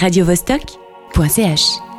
radiovostok.ch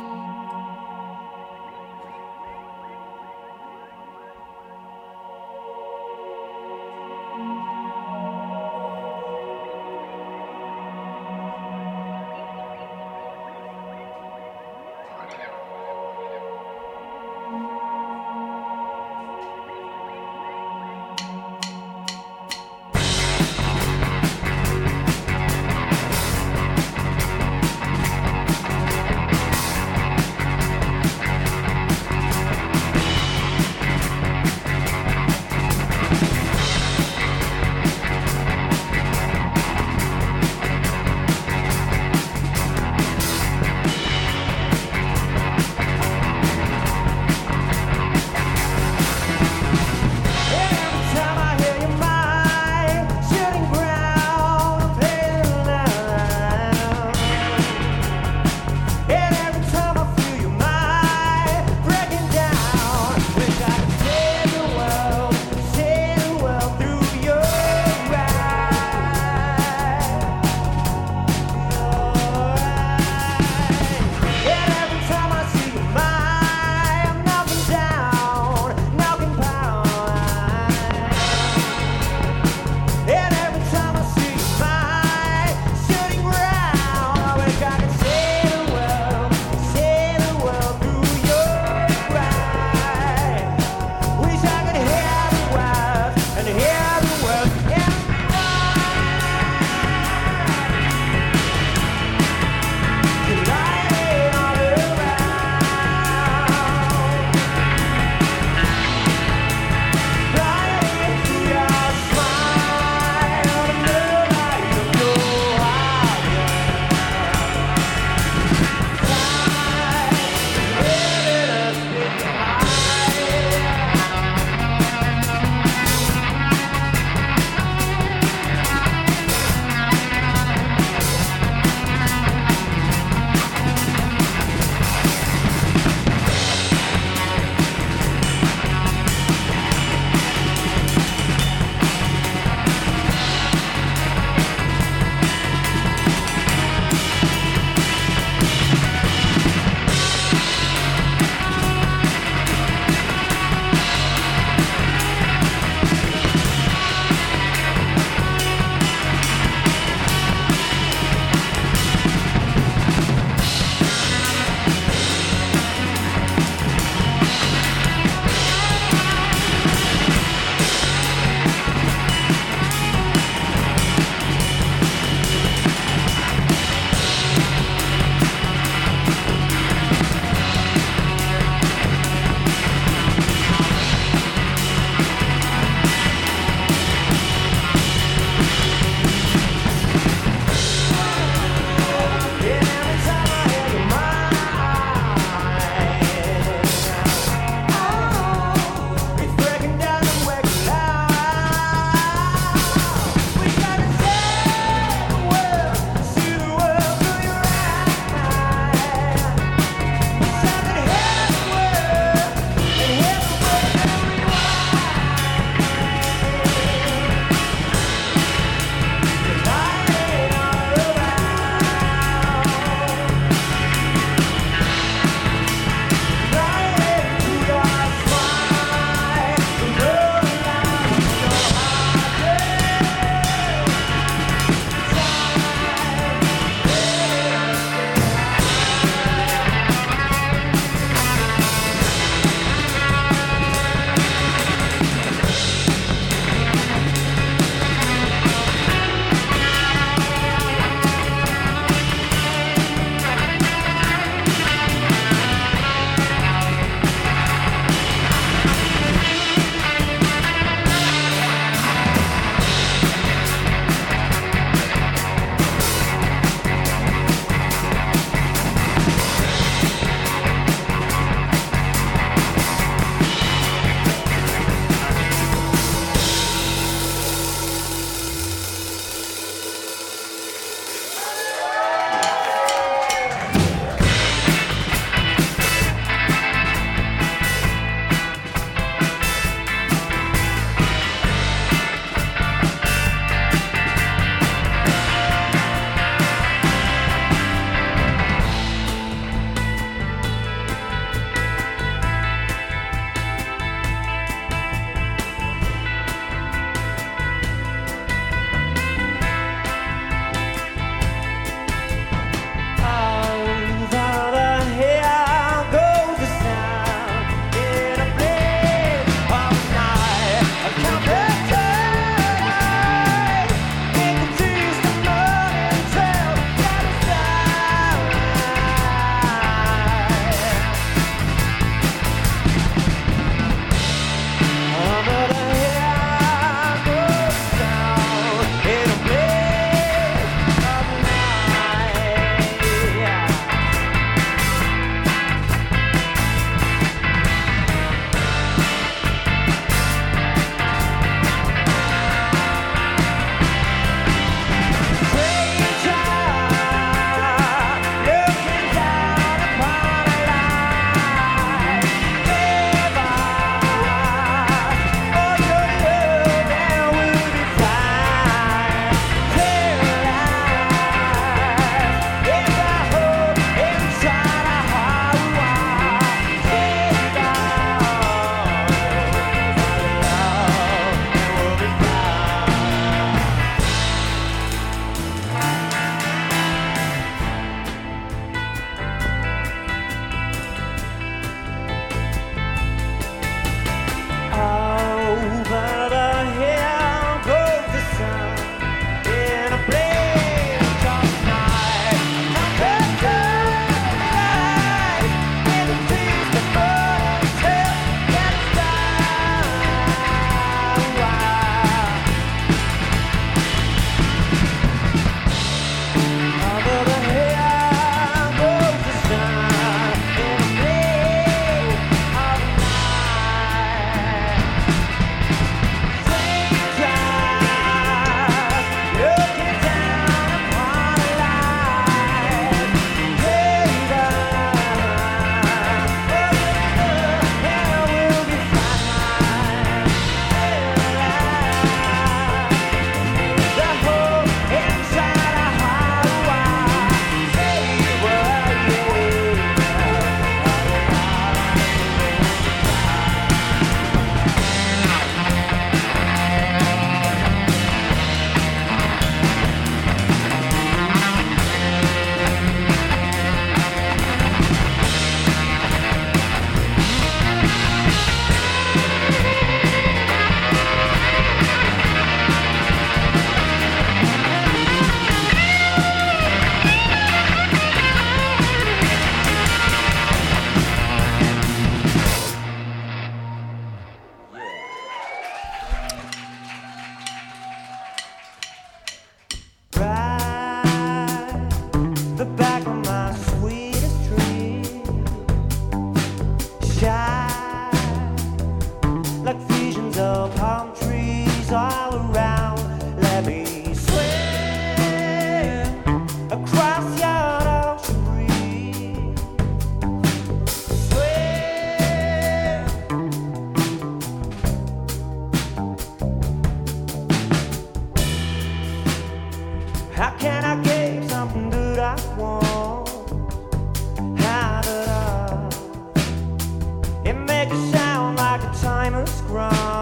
timer's ground,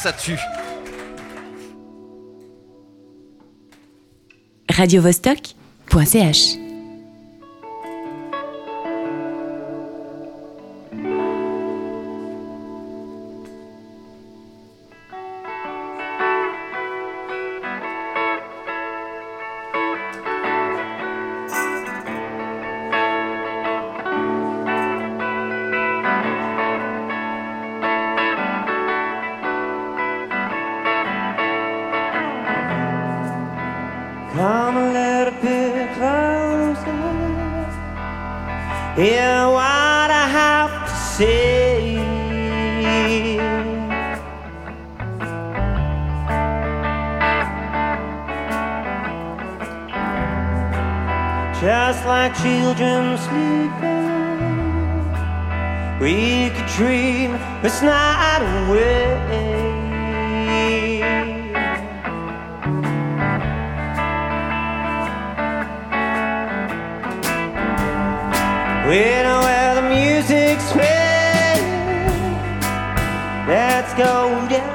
ça tue. Radio Vostok.ch hear what I have to say. Just like children sleeping, we could dream this night away. We know where the music's playing. Let's go down.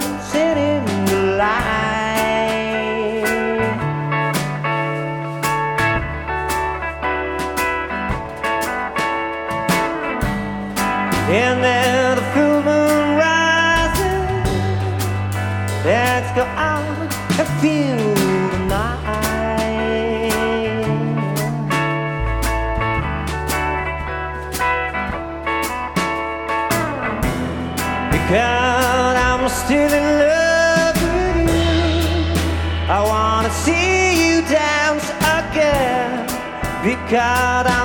cara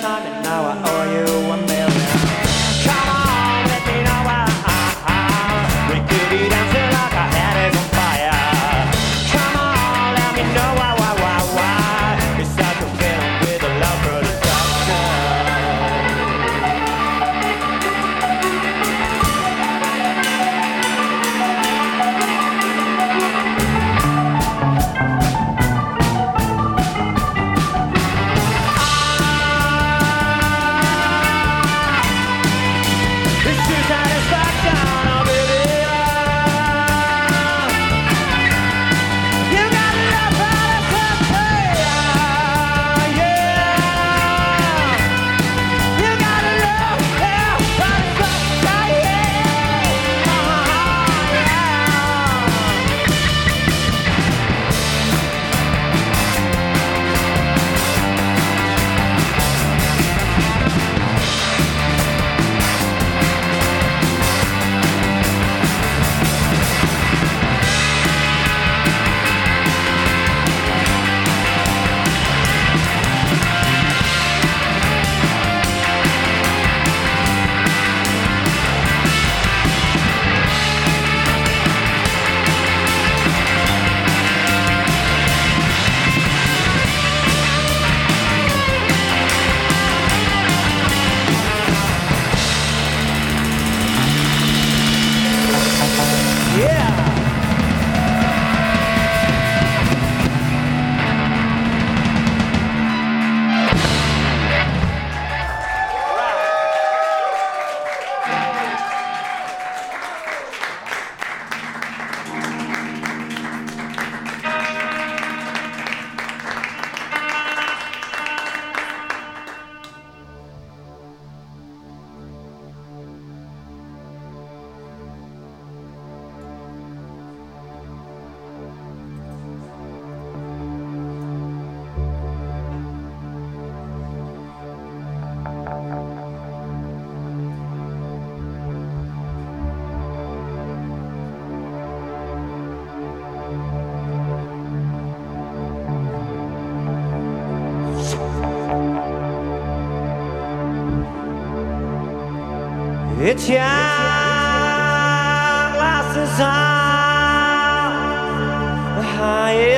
time.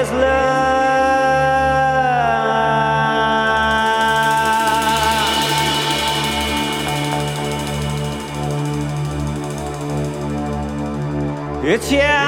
Highest love. It's yeah,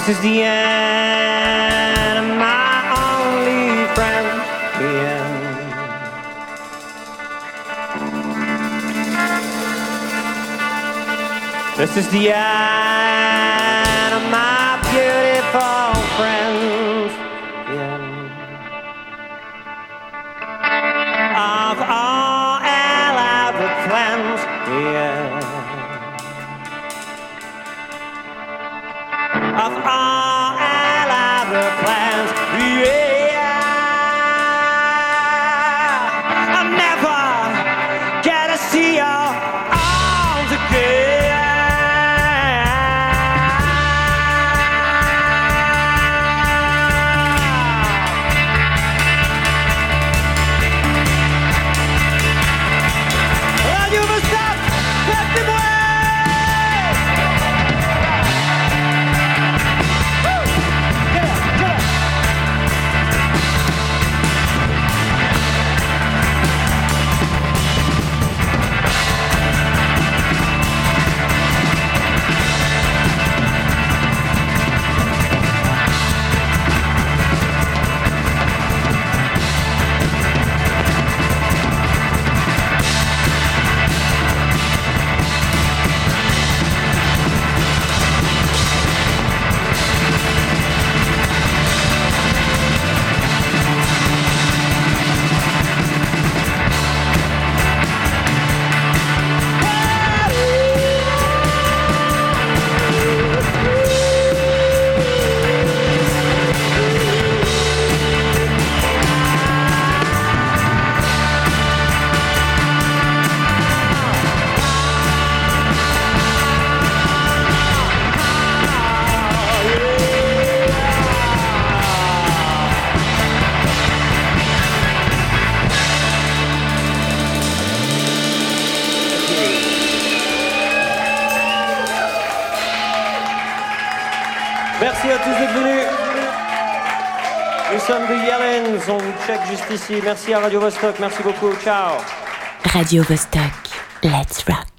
This is the end of my only friend. The end. This is the end. Merci à Radio Vostok. Merci beaucoup. Ciao. Radio Vostok. Let's rock.